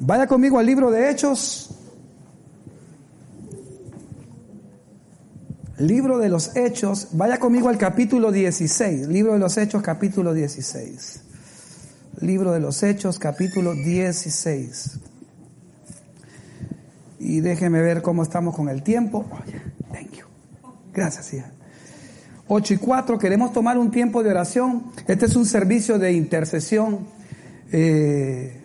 Vaya conmigo al libro de Hechos. Libro de los Hechos. Vaya conmigo al capítulo 16. Libro de los Hechos, capítulo 16. Libro de los Hechos, capítulo 16. Y déjeme ver cómo estamos con el tiempo. thank you. Gracias, hija. 8 y 4, queremos tomar un tiempo de oración. Este es un servicio de intercesión. Eh,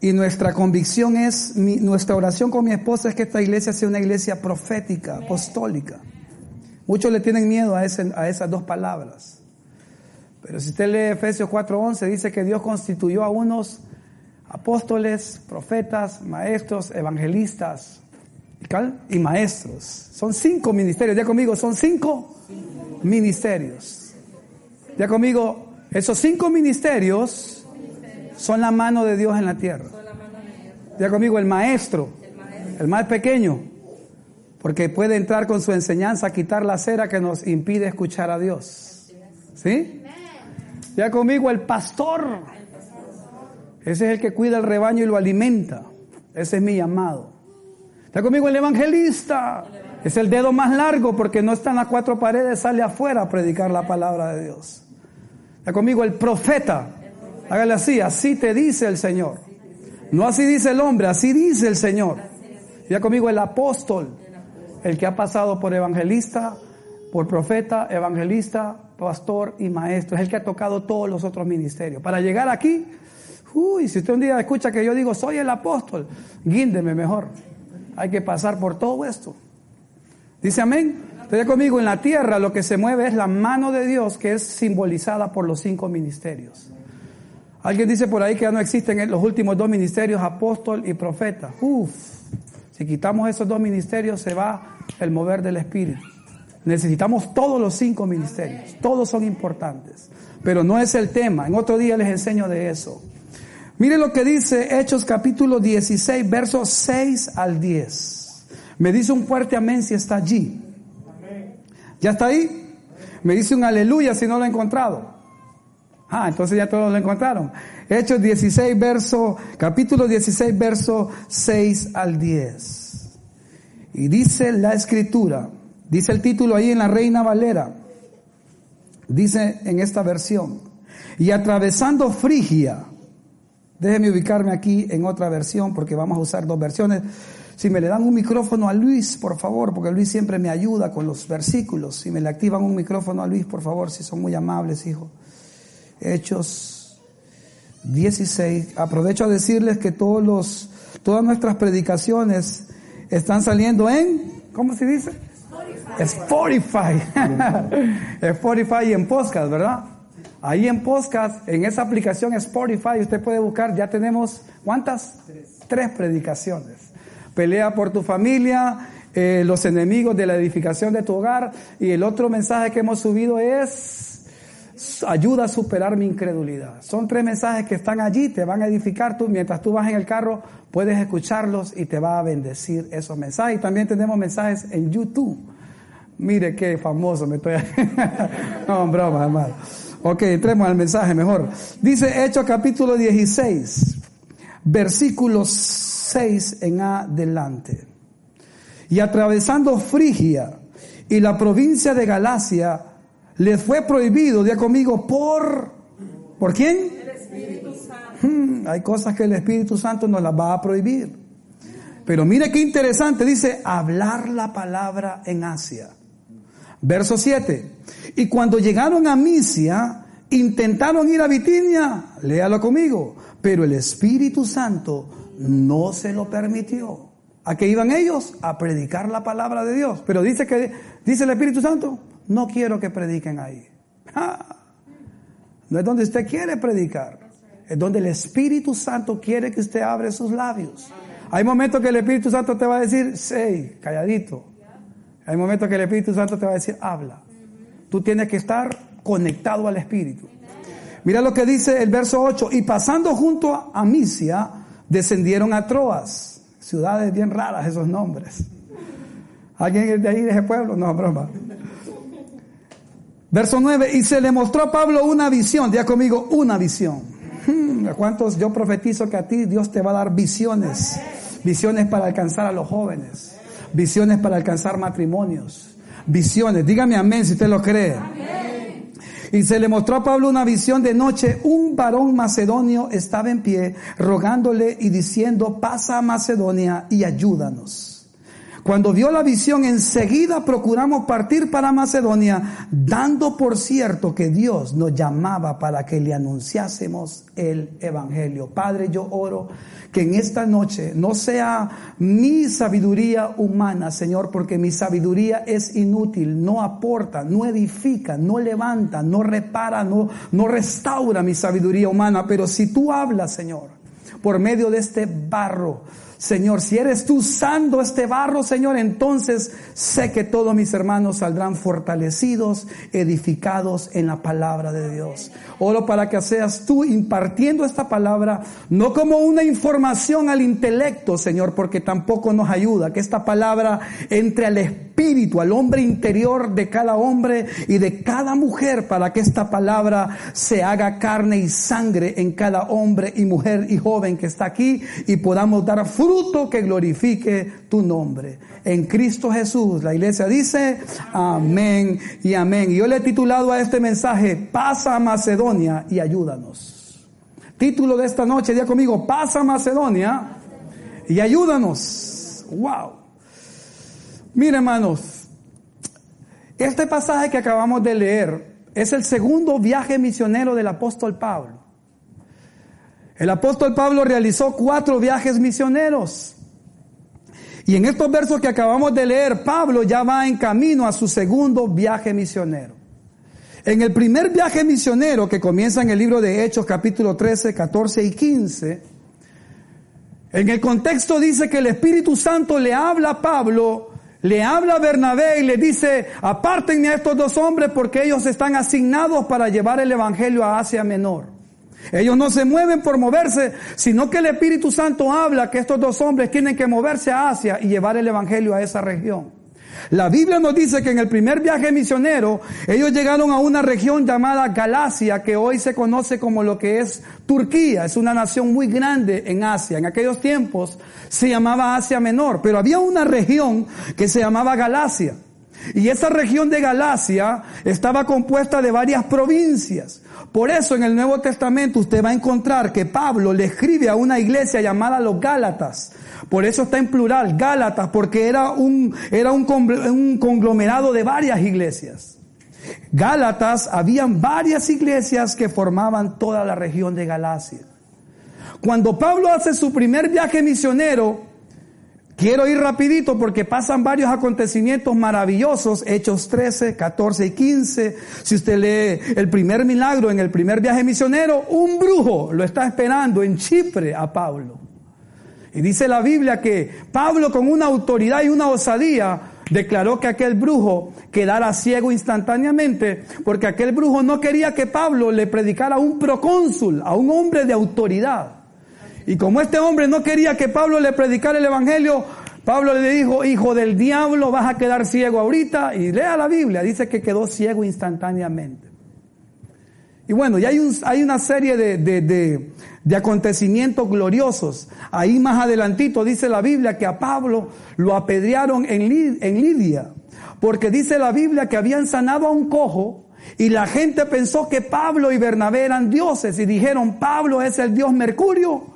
y nuestra convicción es, mi, nuestra oración con mi esposa es que esta iglesia sea una iglesia profética, apostólica. Muchos le tienen miedo a, ese, a esas dos palabras. Pero si usted lee Efesios 4:11, dice que Dios constituyó a unos apóstoles, profetas, maestros, evangelistas y maestros. Son cinco ministerios. Ya conmigo, son cinco ministerios. Ya conmigo, esos cinco ministerios son la mano de Dios en la tierra. Ya conmigo, el maestro, el más pequeño, porque puede entrar con su enseñanza a quitar la cera que nos impide escuchar a Dios. ¿Sí? Ya conmigo, el pastor ese es el que cuida el rebaño y lo alimenta. Ese es mi llamado. Está conmigo el evangelista. Es el dedo más largo porque no está en las cuatro paredes, sale afuera a predicar la palabra de Dios. Está conmigo el profeta. Hágale así, así te dice el Señor. No así dice el hombre, así dice el Señor. Ya conmigo el apóstol, el que ha pasado por evangelista, por profeta, evangelista, pastor y maestro. Es el que ha tocado todos los otros ministerios. Para llegar aquí, Uy, si usted un día escucha que yo digo, soy el apóstol, guíndeme mejor. Hay que pasar por todo esto. Dice amén. Estoy conmigo, en la tierra lo que se mueve es la mano de Dios que es simbolizada por los cinco ministerios. Alguien dice por ahí que ya no existen los últimos dos ministerios, apóstol y profeta. Uf, si quitamos esos dos ministerios se va el mover del Espíritu. Necesitamos todos los cinco ministerios, todos son importantes, pero no es el tema. En otro día les enseño de eso. Mire lo que dice Hechos capítulo 16, versos 6 al 10. Me dice un fuerte amén si está allí. ¿Ya está ahí? Me dice un aleluya si no lo he encontrado. Ah, entonces ya todos lo encontraron. Hechos 16, verso, capítulo 16, verso 6 al 10. Y dice la escritura, dice el título ahí en la Reina Valera, dice en esta versión, y atravesando Frigia, Déjeme ubicarme aquí en otra versión porque vamos a usar dos versiones. Si me le dan un micrófono a Luis, por favor, porque Luis siempre me ayuda con los versículos. Si me le activan un micrófono a Luis, por favor, si son muy amables, hijo. Hechos 16. Aprovecho a decirles que todos los, todas nuestras predicaciones están saliendo en, ¿cómo se dice? Spotify. Spotify. Spotify y en podcast, ¿verdad? Ahí en podcast, en esa aplicación Spotify, usted puede buscar, ya tenemos, ¿cuántas? Tres, predicaciones. Pelea por tu familia, eh, los enemigos de la edificación de tu hogar. Y el otro mensaje que hemos subido es, ayuda a superar mi incredulidad. Son tres mensajes que están allí, te van a edificar. Tú, mientras tú vas en el carro, puedes escucharlos y te va a bendecir esos mensajes. Y también tenemos mensajes en YouTube. Mire qué famoso me estoy. no, broma, hermano. Ok, entremos al mensaje mejor. Dice Hechos capítulo 16, versículo 6 en adelante. Y atravesando Frigia y la provincia de Galacia, les fue prohibido, ya conmigo, por... ¿Por quién? El Espíritu Santo. Hmm, hay cosas que el Espíritu Santo nos las va a prohibir. Pero mire qué interesante, dice, hablar la palabra en Asia. Verso 7. Y cuando llegaron a Misia, intentaron ir a Bitinia, léalo conmigo, pero el Espíritu Santo no se lo permitió. ¿A qué iban ellos? A predicar la palabra de Dios. Pero dice que, dice el Espíritu Santo, no quiero que prediquen ahí. no es donde usted quiere predicar. es donde el Espíritu Santo quiere que usted abra sus labios. Hay momentos que el Espíritu Santo te va a decir, sí, calladito. Hay momentos que el Espíritu Santo te va a decir, habla. Tú tienes que estar conectado al Espíritu. Mira lo que dice el verso 8. Y pasando junto a Misia, descendieron a Troas. Ciudades bien raras esos nombres. ¿Alguien de ahí, de ese pueblo? No, broma. Verso 9. Y se le mostró a Pablo una visión. Día conmigo, una visión. Hmm, ¿Cuántos yo profetizo que a ti Dios te va a dar visiones? Visiones para alcanzar a los jóvenes. Visiones para alcanzar matrimonios. Visiones. Dígame amén si usted lo cree. Y se le mostró a Pablo una visión de noche. Un varón macedonio estaba en pie, rogándole y diciendo, pasa a Macedonia y ayúdanos. Cuando vio la visión, enseguida procuramos partir para Macedonia, dando por cierto que Dios nos llamaba para que le anunciásemos el Evangelio. Padre, yo oro que en esta noche no sea mi sabiduría humana, Señor, porque mi sabiduría es inútil, no aporta, no edifica, no levanta, no repara, no, no restaura mi sabiduría humana. Pero si tú hablas, Señor, por medio de este barro, Señor, si eres tú usando este barro, Señor, entonces sé que todos mis hermanos saldrán fortalecidos, edificados en la palabra de Dios. Oro para que seas tú impartiendo esta palabra, no como una información al intelecto, Señor, porque tampoco nos ayuda, que esta palabra entre al espíritu, al hombre interior de cada hombre y de cada mujer, para que esta palabra se haga carne y sangre en cada hombre y mujer y joven que está aquí y podamos dar fruto que glorifique tu nombre. En Cristo Jesús, la iglesia dice amén y amén. Y yo le he titulado a este mensaje, pasa a Macedonia y ayúdanos. Título de esta noche, día conmigo, pasa a Macedonia y ayúdanos. Wow. Mire hermanos, este pasaje que acabamos de leer es el segundo viaje misionero del apóstol Pablo. El apóstol Pablo realizó cuatro viajes misioneros. Y en estos versos que acabamos de leer, Pablo ya va en camino a su segundo viaje misionero. En el primer viaje misionero que comienza en el libro de Hechos capítulo 13, 14 y 15, en el contexto dice que el Espíritu Santo le habla a Pablo, le habla a Bernabé y le dice, apártenme a estos dos hombres porque ellos están asignados para llevar el Evangelio a Asia Menor. Ellos no se mueven por moverse, sino que el Espíritu Santo habla que estos dos hombres tienen que moverse a Asia y llevar el Evangelio a esa región. La Biblia nos dice que en el primer viaje misionero ellos llegaron a una región llamada Galacia, que hoy se conoce como lo que es Turquía. Es una nación muy grande en Asia. En aquellos tiempos se llamaba Asia Menor, pero había una región que se llamaba Galacia. Y esa región de Galacia estaba compuesta de varias provincias. Por eso en el Nuevo Testamento usted va a encontrar que Pablo le escribe a una iglesia llamada los Gálatas. Por eso está en plural, Gálatas, porque era un, era un, conglomerado de varias iglesias. Gálatas, habían varias iglesias que formaban toda la región de Galacia. Cuando Pablo hace su primer viaje misionero, Quiero ir rapidito porque pasan varios acontecimientos maravillosos, Hechos 13, 14 y 15. Si usted lee el primer milagro en el primer viaje misionero, un brujo lo está esperando en Chipre a Pablo. Y dice la Biblia que Pablo con una autoridad y una osadía declaró que aquel brujo quedara ciego instantáneamente porque aquel brujo no quería que Pablo le predicara a un procónsul, a un hombre de autoridad. Y como este hombre no quería que Pablo le predicara el Evangelio, Pablo le dijo, hijo del diablo, vas a quedar ciego ahorita. Y lea la Biblia, dice que quedó ciego instantáneamente. Y bueno, ya hay, un, hay una serie de, acontecimientos gloriosos. Ahí más adelantito dice la Biblia que a Pablo lo apedrearon en, en Lidia. Porque dice la Biblia que habían sanado a un cojo y la gente pensó que Pablo y Bernabé eran dioses y dijeron, Pablo es el dios Mercurio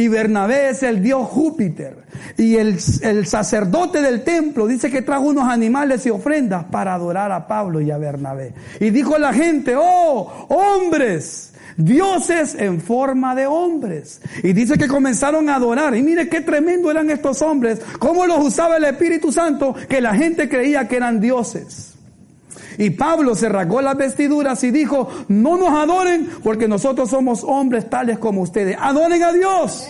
y Bernabé es el dios Júpiter. Y el, el, sacerdote del templo dice que trajo unos animales y ofrendas para adorar a Pablo y a Bernabé. Y dijo la gente, oh, hombres, dioses en forma de hombres. Y dice que comenzaron a adorar. Y mire qué tremendo eran estos hombres, cómo los usaba el Espíritu Santo, que la gente creía que eran dioses. Y Pablo se rasgó las vestiduras y dijo, no nos adoren porque nosotros somos hombres tales como ustedes. Adoren a Dios.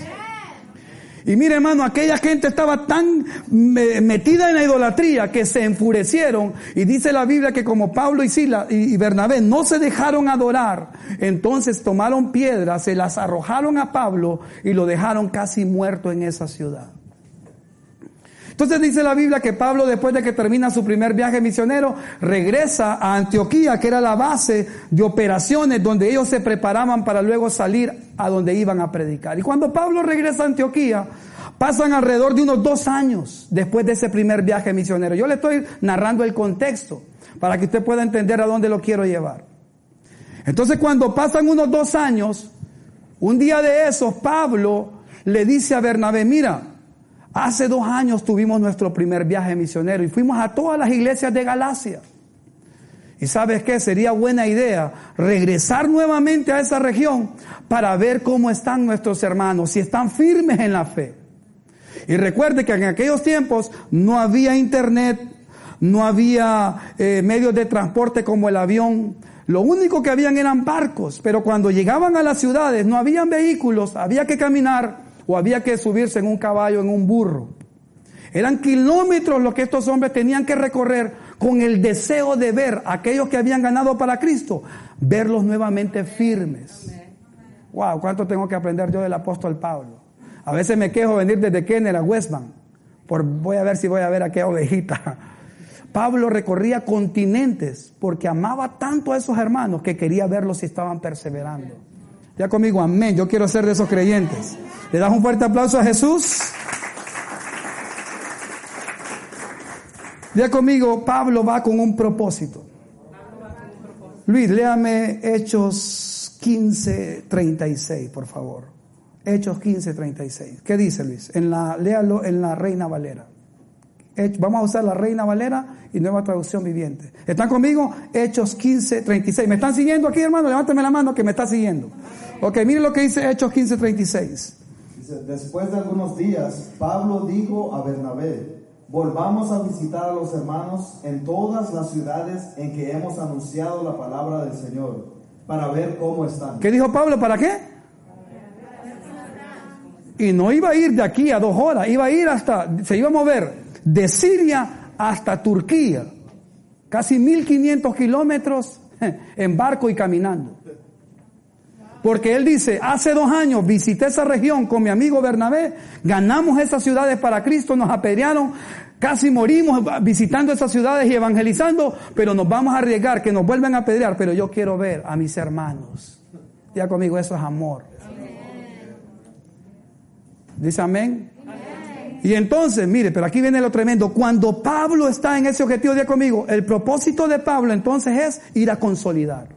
Y mire hermano, aquella gente estaba tan metida en la idolatría que se enfurecieron y dice la Biblia que como Pablo y Sila y Bernabé no se dejaron adorar, entonces tomaron piedras, se las arrojaron a Pablo y lo dejaron casi muerto en esa ciudad. Entonces dice la Biblia que Pablo después de que termina su primer viaje misionero, regresa a Antioquía, que era la base de operaciones donde ellos se preparaban para luego salir a donde iban a predicar. Y cuando Pablo regresa a Antioquía, pasan alrededor de unos dos años después de ese primer viaje misionero. Yo le estoy narrando el contexto para que usted pueda entender a dónde lo quiero llevar. Entonces cuando pasan unos dos años, un día de esos, Pablo le dice a Bernabé, mira, Hace dos años tuvimos nuestro primer viaje misionero y fuimos a todas las iglesias de Galacia. Y sabes qué, sería buena idea regresar nuevamente a esa región para ver cómo están nuestros hermanos, si están firmes en la fe. Y recuerde que en aquellos tiempos no había internet, no había eh, medios de transporte como el avión. Lo único que habían eran barcos, pero cuando llegaban a las ciudades no habían vehículos, había que caminar o había que subirse en un caballo, en un burro. Eran kilómetros lo que estos hombres tenían que recorrer con el deseo de ver a aquellos que habían ganado para Cristo, verlos nuevamente firmes. Wow, cuánto tengo que aprender yo del apóstol Pablo. A veces me quejo venir desde Kenner a Westman, por voy a ver si voy a ver a qué ovejita. Pablo recorría continentes porque amaba tanto a esos hermanos que quería verlos si estaban perseverando. Ya conmigo, amén. Yo quiero ser de esos creyentes. ¿Le das un fuerte aplauso a Jesús? Ya conmigo, Pablo va con un propósito. Luis, léame Hechos 15, 36, por favor. Hechos 15, 36. ¿Qué dice Luis? En la, léalo en la Reina Valera. Vamos a usar la Reina Valera y nueva traducción viviente. ¿Están conmigo? Hechos 15, 36. ¿Me están siguiendo aquí, hermano? Levántame la mano que me está siguiendo. Ok, mire lo que dice Hechos 15, 36. después de algunos días, Pablo dijo a Bernabé, volvamos a visitar a los hermanos en todas las ciudades en que hemos anunciado la palabra del Señor, para ver cómo están. ¿Qué dijo Pablo? ¿Para qué? Y no iba a ir de aquí a dos horas, iba a ir hasta, se iba a mover de Siria hasta Turquía, casi 1500 kilómetros en barco y caminando. Porque él dice, hace dos años visité esa región con mi amigo Bernabé, ganamos esas ciudades para Cristo, nos apedrearon, casi morimos visitando esas ciudades y evangelizando, pero nos vamos a arriesgar que nos vuelvan a apedrear, pero yo quiero ver a mis hermanos. Ya conmigo, eso es amor. Dice amén. Y entonces, mire, pero aquí viene lo tremendo. Cuando Pablo está en ese objetivo, ya conmigo, el propósito de Pablo entonces es ir a consolidar,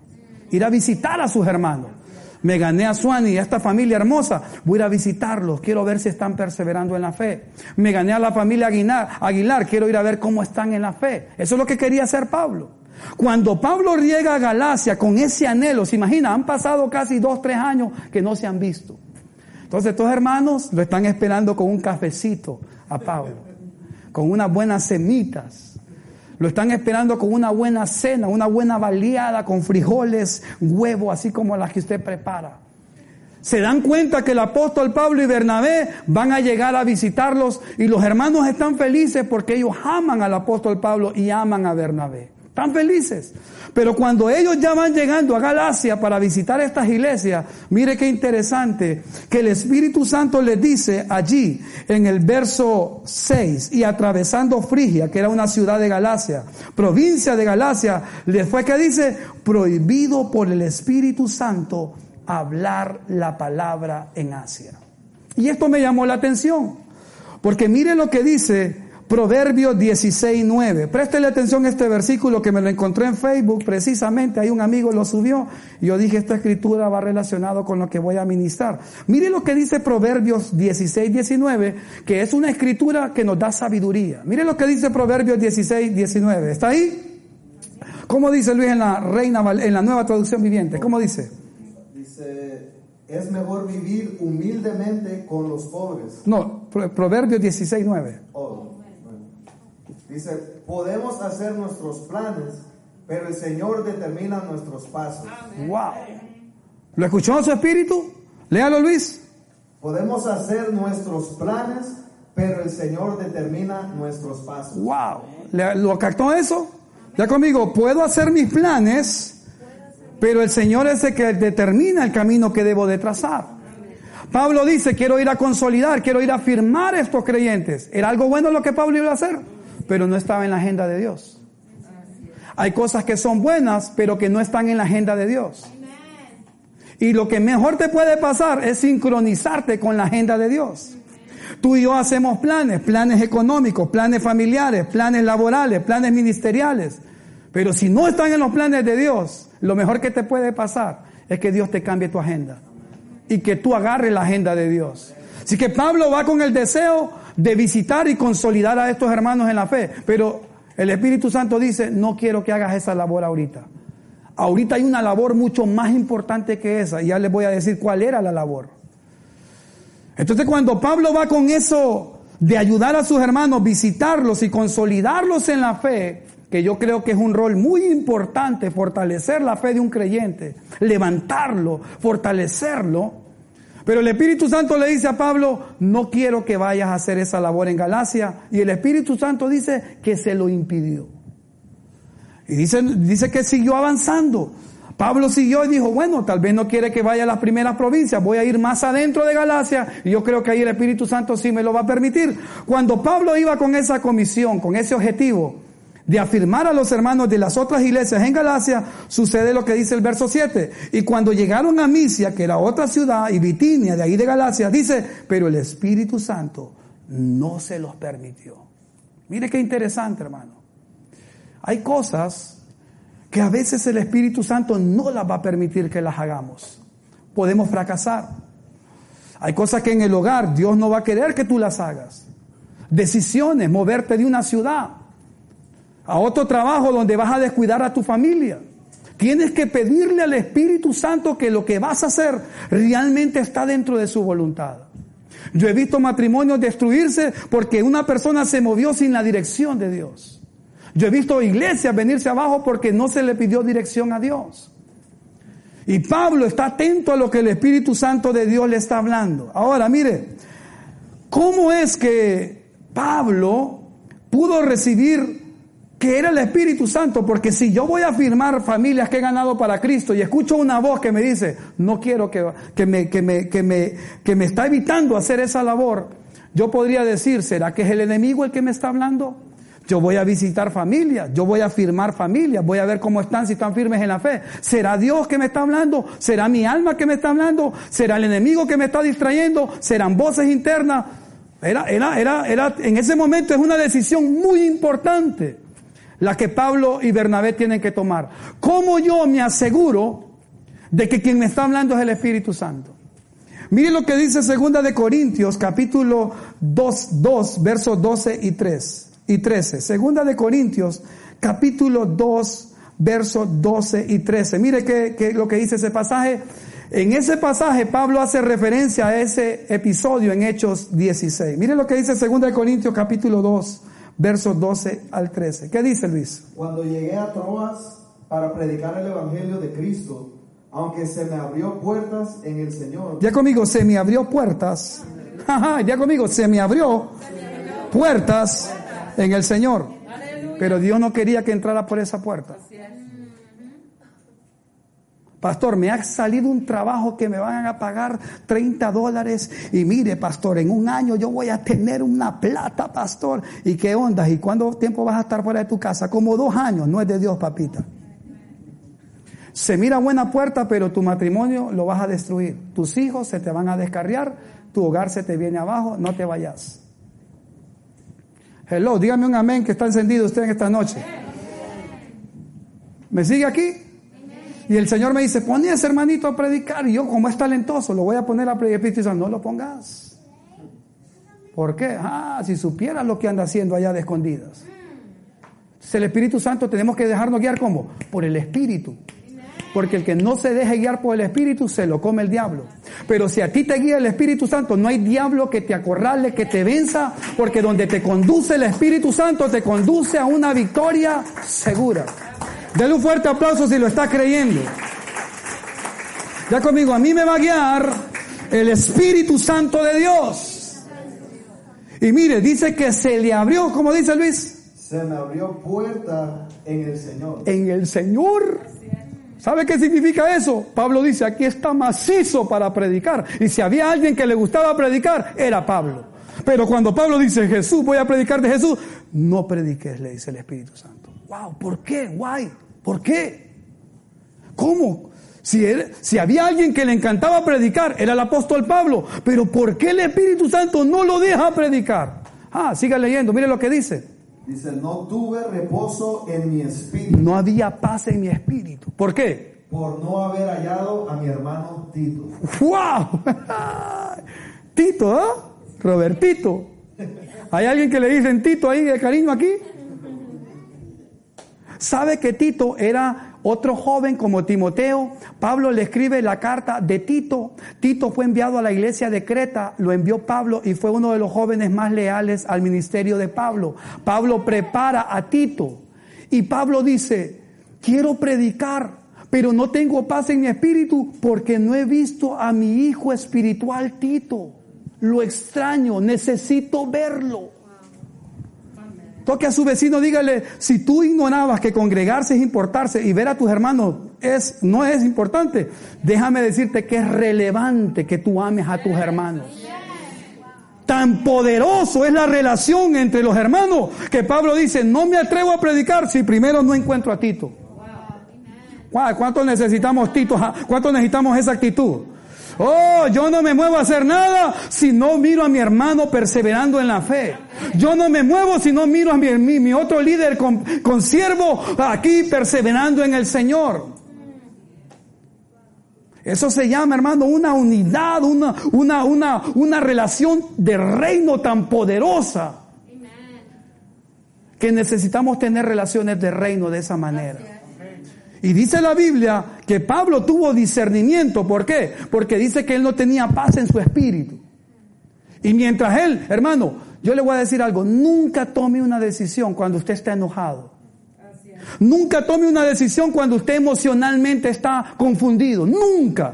ir a visitar a sus hermanos me gané a Suani y a esta familia hermosa, voy a ir a visitarlos, quiero ver si están perseverando en la fe. Me gané a la familia Aguilar, Aguilar, quiero ir a ver cómo están en la fe. Eso es lo que quería hacer Pablo. Cuando Pablo llega a Galacia con ese anhelo, se imagina, han pasado casi dos, tres años que no se han visto. Entonces estos hermanos lo están esperando con un cafecito a Pablo, con unas buenas semitas lo están esperando con una buena cena, una buena baleada con frijoles, huevo, así como las que usted prepara. Se dan cuenta que el apóstol Pablo y Bernabé van a llegar a visitarlos y los hermanos están felices porque ellos aman al apóstol Pablo y aman a Bernabé. Están felices. Pero cuando ellos ya van llegando a Galacia para visitar estas iglesias, mire qué interesante, que el Espíritu Santo les dice allí en el verso 6, y atravesando Frigia, que era una ciudad de Galacia, provincia de Galacia, les fue que dice, prohibido por el Espíritu Santo hablar la palabra en Asia. Y esto me llamó la atención, porque mire lo que dice Proverbios 16, 9. Préstele atención a este versículo que me lo encontré en Facebook, precisamente, ahí un amigo lo subió y yo dije, esta escritura va relacionado con lo que voy a ministrar. Mire lo que dice Proverbios 16, 19, que es una escritura que nos da sabiduría. Mire lo que dice Proverbios 16, 19. ¿Está ahí? ¿Cómo dice Luis en la Reina, en la nueva traducción viviente? ¿Cómo dice? Dice, es mejor vivir humildemente con los pobres. No, Proverbios 16, 9. Dice, podemos hacer nuestros planes, pero el Señor determina nuestros pasos. Wow. ¿Lo escuchó en su espíritu? Léalo, Luis. Podemos hacer nuestros planes, pero el Señor determina nuestros pasos. Wow. ¿Le- ¿Lo captó eso? Ya conmigo, puedo hacer mis planes, pero el Señor es el que determina el camino que debo de trazar. Pablo dice, quiero ir a consolidar, quiero ir a firmar estos creyentes. Era algo bueno lo que Pablo iba a hacer, pero no estaba en la agenda de Dios. Hay cosas que son buenas, pero que no están en la agenda de Dios. Y lo que mejor te puede pasar es sincronizarte con la agenda de Dios. Tú y yo hacemos planes, planes económicos, planes familiares, planes laborales, planes ministeriales. Pero si no están en los planes de Dios, lo mejor que te puede pasar es que Dios te cambie tu agenda y que tú agarres la agenda de Dios. Así que Pablo va con el deseo de visitar y consolidar a estos hermanos en la fe, pero el Espíritu Santo dice, no quiero que hagas esa labor ahorita. Ahorita hay una labor mucho más importante que esa, y ya les voy a decir cuál era la labor. Entonces cuando Pablo va con eso de ayudar a sus hermanos, visitarlos y consolidarlos en la fe, que yo creo que es un rol muy importante, fortalecer la fe de un creyente, levantarlo, fortalecerlo. Pero el Espíritu Santo le dice a Pablo, no quiero que vayas a hacer esa labor en Galacia. Y el Espíritu Santo dice que se lo impidió. Y dice, dice que siguió avanzando. Pablo siguió y dijo, bueno, tal vez no quiere que vaya a las primeras provincias, voy a ir más adentro de Galacia y yo creo que ahí el Espíritu Santo sí me lo va a permitir. Cuando Pablo iba con esa comisión, con ese objetivo de afirmar a los hermanos de las otras iglesias en Galacia, sucede lo que dice el verso 7. Y cuando llegaron a Misia, que era otra ciudad, y Bitinia, de ahí de Galacia, dice, pero el Espíritu Santo no se los permitió. Mire qué interesante, hermano. Hay cosas que a veces el Espíritu Santo no las va a permitir que las hagamos. Podemos fracasar. Hay cosas que en el hogar Dios no va a querer que tú las hagas. Decisiones, moverte de una ciudad a otro trabajo donde vas a descuidar a tu familia. Tienes que pedirle al Espíritu Santo que lo que vas a hacer realmente está dentro de su voluntad. Yo he visto matrimonios destruirse porque una persona se movió sin la dirección de Dios. Yo he visto iglesias venirse abajo porque no se le pidió dirección a Dios. Y Pablo está atento a lo que el Espíritu Santo de Dios le está hablando. Ahora, mire, ¿cómo es que Pablo pudo recibir que era el Espíritu Santo? Porque si yo voy a afirmar familias que he ganado para Cristo y escucho una voz que me dice, no quiero que, que, me, que, me, que, me, que me está evitando hacer esa labor, yo podría decir, ¿será que es el enemigo el que me está hablando? Yo voy a visitar familias, yo voy a firmar familias, voy a ver cómo están, si están firmes en la fe. ¿Será Dios que me está hablando? ¿Será mi alma que me está hablando? ¿Será el enemigo que me está distrayendo? ¿Serán voces internas? Era, era, era, era, en ese momento es una decisión muy importante la que Pablo y Bernabé tienen que tomar. ¿Cómo yo me aseguro de que quien me está hablando es el Espíritu Santo? Miren lo que dice segunda de Corintios, capítulo 2, 2, versos 12 y 3 y 13. Segunda de Corintios, capítulo 2, versos 12 y 13. Mire lo que dice ese pasaje. En ese pasaje Pablo hace referencia a ese episodio en Hechos 16. Mire lo que dice segunda de Corintios, capítulo 2, versos 12 al 13. ¿Qué dice Luis? Cuando llegué a Troas para predicar el Evangelio de Cristo, aunque se me abrió puertas en el Señor, Ya conmigo, se me abrió puertas. ya conmigo, se me abrió puertas en el Señor. Pero Dios no quería que entrara por esa puerta. Pastor, me ha salido un trabajo que me van a pagar 30 dólares y mire, pastor, en un año yo voy a tener una plata, pastor. ¿Y qué onda? ¿Y cuánto tiempo vas a estar fuera de tu casa? Como dos años, no es de Dios, papita. Se mira buena puerta, pero tu matrimonio lo vas a destruir. Tus hijos se te van a descarriar, tu hogar se te viene abajo, no te vayas. Hello, dígame un amén que está encendido usted en esta noche. ¿Me sigue aquí? Y el Señor me dice, pon ese hermanito a predicar. Y yo, como es talentoso, lo voy a poner a predicar. No lo pongas. ¿Por qué? Ah, si supieras lo que anda haciendo allá de escondidas. Entonces, el Espíritu Santo tenemos que dejarnos guiar como por el Espíritu. Porque el que no se deje guiar por el Espíritu se lo come el diablo. Pero si a ti te guía el Espíritu Santo, no hay diablo que te acorrale, que te venza, porque donde te conduce el Espíritu Santo te conduce a una victoria segura. Dale un fuerte aplauso si lo está creyendo. Ya conmigo, a mí me va a guiar el Espíritu Santo de Dios. Y mire, dice que se le abrió, como dice Luis, Se me abrió puerta en el Señor. en el Señor. ¿Sabe qué significa eso? Pablo dice, aquí está macizo para predicar. Y si había alguien que le gustaba predicar, era Pablo. Pero cuando Pablo dice, Jesús, voy a predicar de Jesús, no prediques, le dice el Espíritu Santo. Wow, ¿por qué? Guay, ¿por qué? ¿Cómo? Si, era- si había alguien que le encantaba predicar, era el apóstol Pablo. Pero ¿por qué el Espíritu Santo no lo deja predicar? Ah, siga leyendo, mire lo que dice. Dice, no tuve reposo en mi espíritu No había paz en mi espíritu. ¿Por qué? por no haber hallado a mi hermano Tito. ¡Wow! Tito, ¿ah? Robertito. ¿Hay alguien que le dicen Tito ahí de cariño aquí? ¿Sabe que Tito era otro joven como Timoteo? Pablo le escribe la carta de Tito. Tito fue enviado a la iglesia de Creta, lo envió Pablo y fue uno de los jóvenes más leales al ministerio de Pablo. Pablo prepara a Tito y Pablo dice, quiero predicar, pero no tengo paz en mi espíritu porque no he visto a mi hijo espiritual Tito. Lo extraño, necesito verlo. Toque a su vecino, dígale, si tú ignorabas que congregarse es importarse y ver a tus hermanos es, no es importante, déjame decirte que es relevante que tú ames a tus hermanos. Tan poderoso es la relación entre los hermanos que Pablo dice, no me atrevo a predicar si primero no encuentro a Tito. Guau, ¿Cuánto necesitamos Tito? Ajá, ¿Cuánto necesitamos esa actitud? Oh, yo no me muevo a hacer nada si no miro a mi hermano perseverando en la fe. Yo no me muevo si no miro a mi, mi- mi otro líder con, con siervo aquí perseverando en el Señor. Eso se llama, hermano, una unidad, una, una, una, una relación de reino tan poderosa que necesitamos tener relaciones de reino de esa manera. Y dice la Biblia que Pablo tuvo discernimiento. ¿Por qué? Porque dice que él no tenía paz en su espíritu. Y mientras él, hermano, yo le voy a decir algo, nunca tome una decisión cuando usted está enojado. Nunca tome una decisión cuando usted emocionalmente está confundido. Nunca.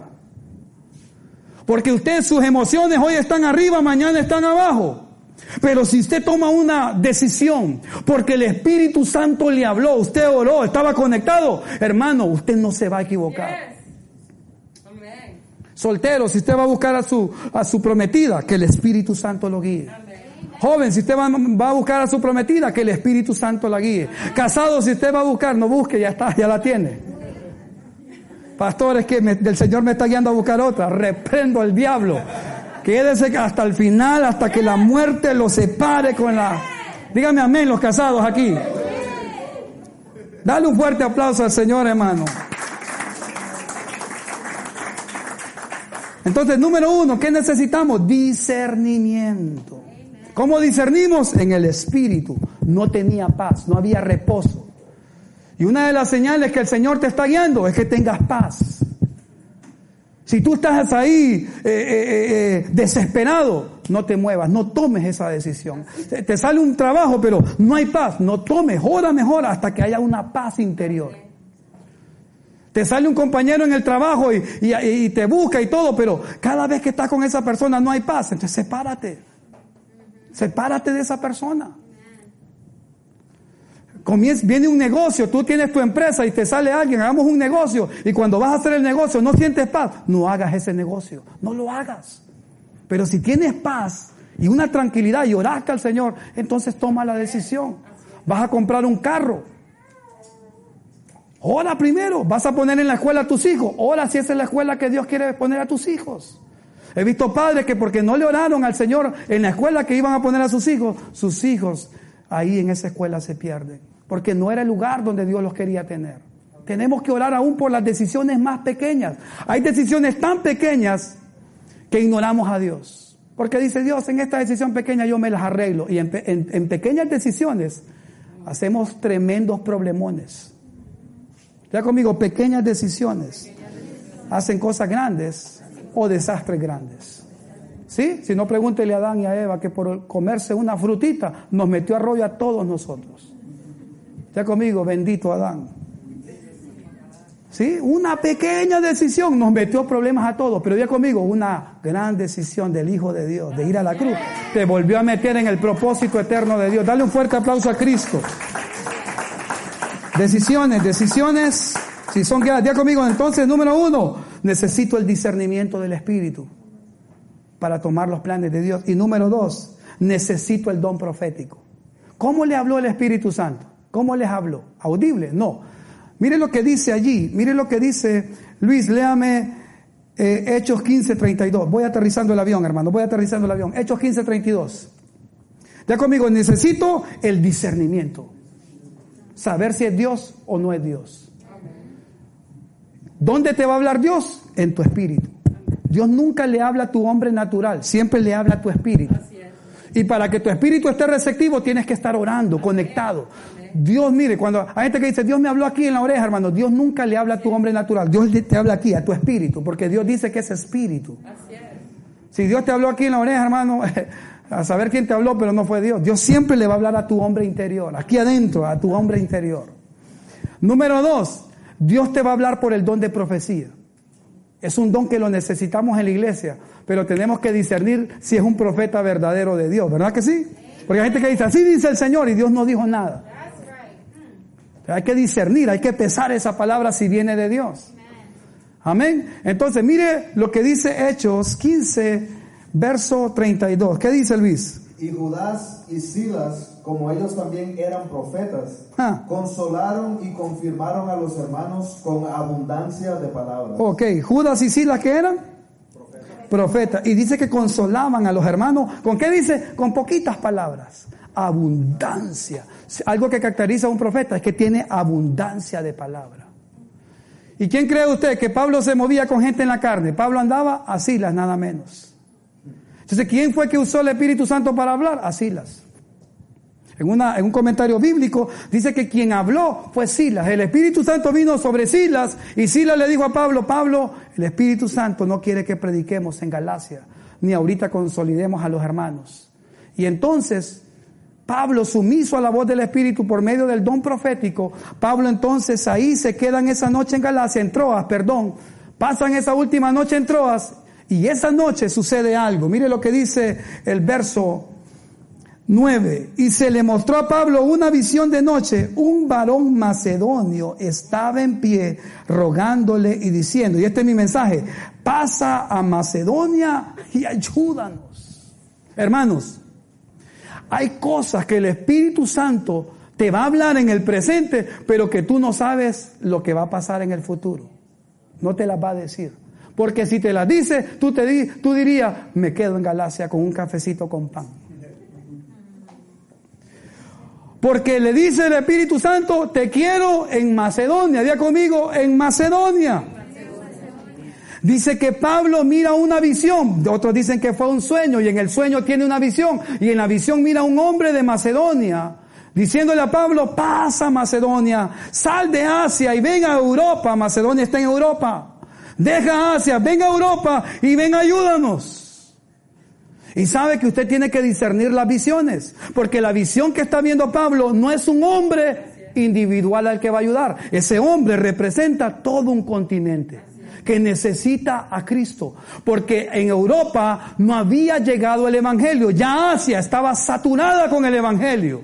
Porque usted, sus emociones hoy están arriba, mañana están abajo. Pero si usted toma una decisión porque el Espíritu Santo le habló, usted oró, estaba conectado, hermano, usted no se va a equivocar. Soltero, si usted va a buscar a su, a su prometida, que el Espíritu Santo lo guíe. Joven, si usted va, va a buscar a su prometida, que el Espíritu Santo la guíe. Casado, si usted va a buscar, no busque, ya está, ya la tiene. Pastor, es que me- el Señor me está guiando a buscar otra. Reprendo al diablo. Quédese hasta el final, hasta que la muerte lo separe con la... Dígame amén los casados aquí. Dale un fuerte aplauso al Señor, hermano. Entonces, número uno, ¿qué necesitamos? Discernimiento. ¿Cómo discernimos? En el espíritu. No tenía paz, no había reposo. Y una de las señales que el Señor te está guiando es que tengas paz. Si tú estás ahí eh, eh, eh, desesperado, no te muevas, no tomes esa decisión. Te, sale un trabajo, pero no hay paz, no tomes, ora mejor hasta que haya una paz interior. Te sale un compañero en el trabajo y, y- y te busca y todo, pero cada vez que estás con esa persona no hay paz, entonces sepárate. Sepárate de esa persona. Viene un negocio, tú tienes tu empresa y te sale alguien, hagamos un negocio y cuando vas a hacer el negocio no sientes paz, no hagas ese negocio, no lo hagas. Pero si tienes paz y una tranquilidad y oraste al Señor, entonces toma la decisión. Vas a comprar un carro. Ora primero, vas a poner en la escuela a tus hijos. Ora si esa es la escuela que Dios quiere poner a tus hijos. He visto padres que porque no le oraron al Señor en la escuela que iban a poner a sus hijos, sus hijos ahí en esa escuela se pierden. Porque no era el lugar donde Dios los quería tener. Tenemos que orar aún por las decisiones más pequeñas. Hay decisiones tan pequeñas que ignoramos a Dios. Porque dice Dios, en esta decisión pequeña yo me las arreglo. Y en, pe- en- en pequeñas decisiones hacemos tremendos problemones. Ya conmigo, pequeñas decisiones hacen cosas grandes o desastres grandes. ¿Sí? Si no, pregúntele a Adán y a Eva que por comerse una frutita nos metió a rollo a todos nosotros. Ya conmigo, bendito Adán. ¿Sí? Una pequeña decisión nos metió problemas a todos, pero ya conmigo, una gran decisión del Hijo de Dios, de ir a la cruz, te volvió a meter en el propósito eterno de Dios. Dale un fuerte aplauso a Cristo. Decisiones, decisiones, si son que ya conmigo, entonces número uno, necesito el discernimiento del Espíritu para tomar los planes de Dios. Y número dos, necesito el don profético. ¿Cómo le habló el Espíritu Santo? ¿Cómo les habló? ¿Audible? No. Mire lo que dice allí, mire lo que dice Luis, léame eh, Hechos 15, 32. Voy aterrizando el avión, hermano, voy aterrizando el avión. Hechos 15, 32. Ya conmigo, necesito el discernimiento. Saber si es Dios o no es Dios. ¿Dónde te va a hablar Dios? En tu espíritu. Dios nunca le habla a tu hombre natural, siempre le habla a tu espíritu. Y para que tu espíritu esté receptivo, tienes que estar orando, conectado. Dios, mire, cuando hay gente que dice, Dios me habló aquí en la oreja, hermano, Dios nunca le habla a tu hombre natural, Dios te habla aquí, a tu espíritu, porque Dios dice que es espíritu. Si Dios te habló aquí en la oreja, hermano, a saber quién te habló, pero no fue Dios. Dios siempre le va a hablar a tu hombre interior, aquí adentro, a tu hombre interior. Número dos, Dios te va a hablar por el don de profecía. Es un don que lo necesitamos en la iglesia, pero tenemos que discernir si es un profeta verdadero de Dios, ¿verdad que sí? Porque hay gente que dice, así dice el Señor y Dios no dijo nada. Hay que discernir, hay que pesar esa palabra si viene de Dios. Amén. Entonces, mire lo que dice Hechos 15, verso 32. ¿Qué dice Luis? Y Judas y Silas, como ellos también eran profetas, ah. consolaron y confirmaron a los hermanos con abundancia de palabras. Ok, Judas y Silas, ¿qué eran? Profetas. Y dice que consolaban a los hermanos. ¿Con qué dice? Con poquitas palabras. Abundancia. Algo que caracteriza a un profeta es que tiene abundancia de palabra. ¿Y quién cree usted que Pablo se movía con gente en la carne? Pablo andaba a Silas, nada menos. Entonces, ¿quién fue que usó el Espíritu Santo para hablar? A Silas. En, una, en un comentario bíblico dice que quien habló fue Silas. El Espíritu Santo vino sobre Silas y Silas le dijo a Pablo, Pablo, el Espíritu Santo no quiere que prediquemos en Galacia, ni ahorita consolidemos a los hermanos. Y entonces Pablo, sumiso a la voz del Espíritu por medio del don profético, Pablo entonces ahí se quedan esa noche en Galacia, en Troas, perdón, pasan esa última noche en Troas y esa noche sucede algo. Mire lo que dice el verso 9. Y se le mostró a Pablo una visión de noche. Un varón macedonio estaba en pie rogándole y diciendo, y este es mi mensaje, pasa a Macedonia y ayúdanos. Hermanos, hay cosas que el Espíritu Santo te va a hablar en el presente, pero que tú no sabes lo que va a pasar en el futuro. No te las va a decir. Porque si te las dice, tú, te di, tú dirías, me quedo en Galacia con un cafecito con pan. Porque le dice el Espíritu Santo, te quiero en Macedonia. Día conmigo, en Macedonia. Dice que Pablo mira una visión, otros dicen que fue un sueño y en el sueño tiene una visión y en la visión mira un hombre de Macedonia diciéndole a Pablo, pasa Macedonia, sal de Asia y ven a Europa, Macedonia está en Europa, deja Asia, ven a Europa y ven ayúdanos. Y sabe que usted tiene que discernir las visiones, porque la visión que está viendo Pablo no es un hombre individual al que va a ayudar, ese hombre representa todo un continente que necesita a Cristo. Porque en Europa no había llegado el Evangelio. Ya Asia estaba saturada con el Evangelio.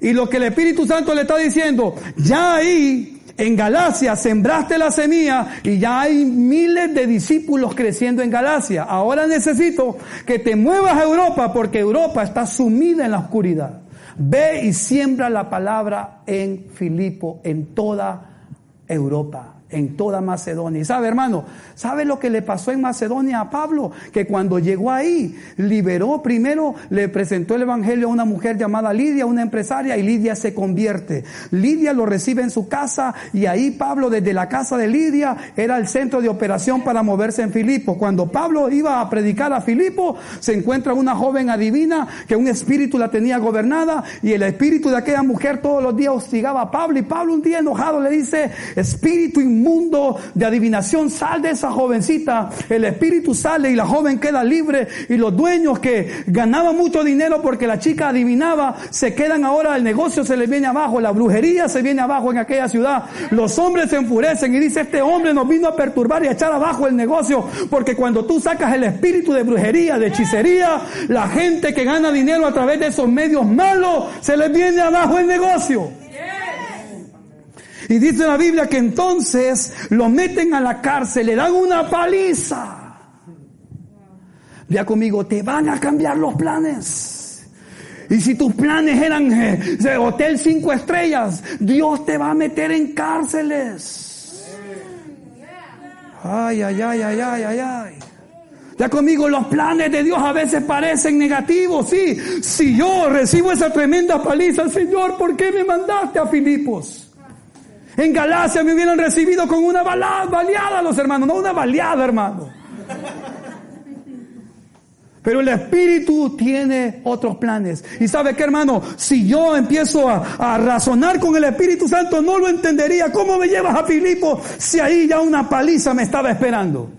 Y lo que el Espíritu Santo le está diciendo, ya ahí en Galacia sembraste la semilla y ya hay miles de discípulos creciendo en Galacia. Ahora necesito que te muevas a Europa porque Europa está sumida en la oscuridad. Ve y siembra la palabra en Filipo, en toda Europa en toda Macedonia. Y sabe, hermano, ¿sabe lo que le pasó en Macedonia a Pablo? Que cuando llegó ahí, liberó primero, le presentó el Evangelio a una mujer llamada Lidia, una empresaria, y Lidia se convierte. Lidia lo recibe en su casa y ahí Pablo desde la casa de Lidia era el centro de operación para moverse en Filipo. Cuando Pablo iba a predicar a Filipo, se encuentra una joven adivina que un espíritu la tenía gobernada y el espíritu de aquella mujer todos los días hostigaba a Pablo y Pablo un día enojado le dice, espíritu inmundo mundo de adivinación, sal de esa jovencita. El espíritu sale y la joven queda libre y los dueños que ganaban mucho dinero porque la chica adivinaba, se quedan ahora, el negocio se les viene abajo, la brujería se viene abajo en aquella ciudad. Los hombres se enfurecen y dice, este hombre nos vino a perturbar y a echar abajo el negocio porque cuando tú sacas el espíritu de brujería, de hechicería, la gente que gana dinero a través de esos medios malos, se les viene abajo el negocio. Y dice la Biblia que entonces lo meten a la cárcel, le dan una paliza. Ya conmigo, te van a cambiar los planes. Y si tus planes eran eh, hotel cinco estrellas, Dios te va a meter en cárceles. Ay, ay, ay, ay, ay, ay, ay. Ya conmigo, los planes de Dios a veces parecen negativos, sí. Si yo recibo esa tremenda paliza, Señor, ¿por qué me mandaste a Filipos? En Galacia me hubieran recibido con una baleada los hermanos, no una baleada, hermano. Pero el Espíritu tiene otros planes. Y sabe qué, hermano, si yo empiezo a, a, razonar con el Espíritu Santo, no lo entendería. ¿Cómo me llevas a Filipo si ahí ya una paliza me estaba esperando?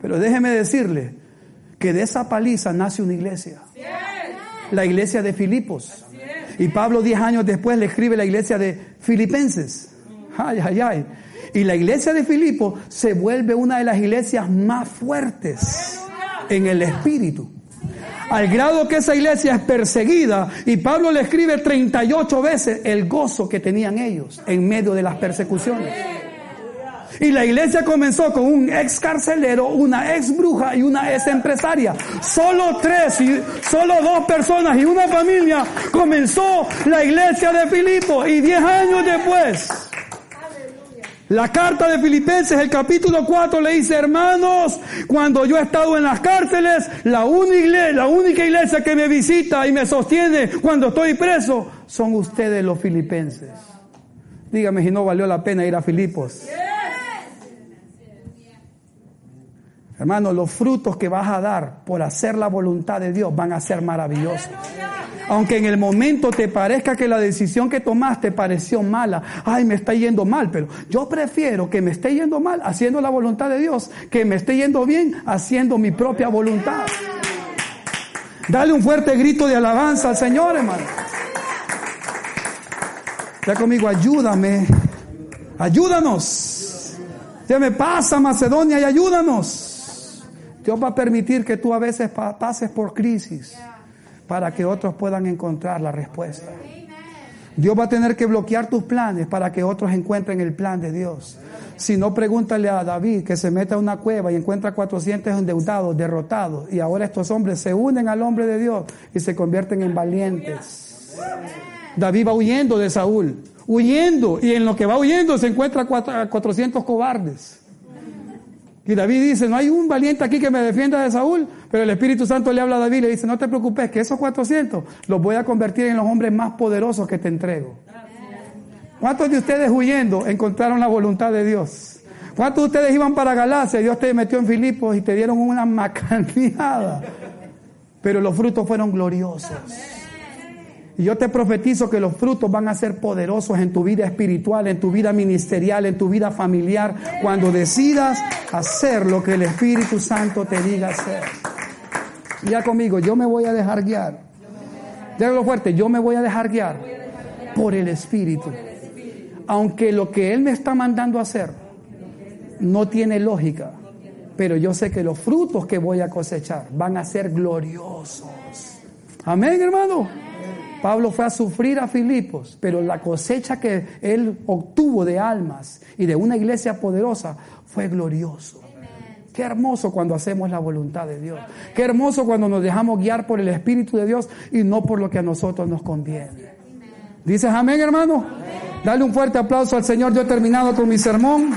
Pero déjeme decirle que de esa paliza nace una iglesia. La iglesia de Filipos. Y Pablo diez años después le escribe la iglesia de Filipenses. Ay, ay, ay. Y la iglesia de Filipos se vuelve una de las iglesias más fuertes en el espíritu. Al grado que esa iglesia es perseguida y Pablo le escribe 38 veces el gozo que tenían ellos en medio de las persecuciones. Y la iglesia comenzó con un ex carcelero, una ex bruja y una ex empresaria. Solo tres solo dos personas y una familia comenzó la iglesia de Filipo y diez años después. La carta de Filipenses, el capítulo 4, le dice, hermanos, cuando yo he estado en las cárceles, la única, iglesia, la única iglesia que me visita y me sostiene cuando estoy preso son ustedes los filipenses. Dígame si no valió la pena ir a Filipos. Hermano, los frutos que vas a dar por hacer la voluntad de Dios van a ser maravillosos. Aunque en el momento te parezca que la decisión que tomaste pareció mala, ay, me está yendo mal, pero yo prefiero que me esté yendo mal haciendo la voluntad de Dios, que me esté yendo bien haciendo mi propia voluntad. Dale un fuerte grito de alabanza al Señor, hermano. Ya conmigo, ayúdame, ayúdanos. Ya me pasa Macedonia y ayúdanos. Dios va a permitir que tú a veces pases por crisis para que otros puedan encontrar la respuesta. Dios va a tener que bloquear tus planes para que otros encuentren el plan de Dios. Si no, pregúntale a David que se meta a una cueva y encuentra 400 endeudados, derrotados, y ahora estos hombres se unen al hombre de Dios y se convierten en valientes. David va huyendo de Saúl, huyendo, y en lo que va huyendo se encuentra 400 cobardes. Y David dice, no hay un valiente aquí que me defienda de Saúl, pero el Espíritu Santo le habla a David y le dice, no te preocupes, que esos 400 los voy a convertir en los hombres más poderosos que te entrego. ¿Cuántos de ustedes huyendo encontraron la voluntad de Dios? ¿Cuántos de ustedes iban para Galacia Dios te metió en Filipos y te dieron una macaneada? Pero los frutos fueron gloriosos. Y yo te profetizo que los frutos van a ser poderosos en tu vida espiritual, en tu vida ministerial, en tu vida familiar, cuando decidas hacer lo que el Espíritu Santo te diga hacer. Ya conmigo, yo me voy a dejar guiar. Déjalo fuerte, yo me voy a dejar guiar por el Espíritu. Aunque lo que Él me está mandando a hacer no tiene lógica, pero yo sé que los frutos que voy a cosechar van a ser gloriosos. Amén, hermano. Pablo fue a sufrir a Filipos, pero la cosecha que él obtuvo de almas y de una iglesia poderosa fue glorioso. Qué hermoso cuando hacemos la voluntad de Dios. Qué hermoso cuando nos dejamos guiar por el Espíritu de Dios y no por lo que a nosotros nos conviene. ¿Dices amén, hermano? Dale un fuerte aplauso al Señor. Yo he terminado con mi sermón.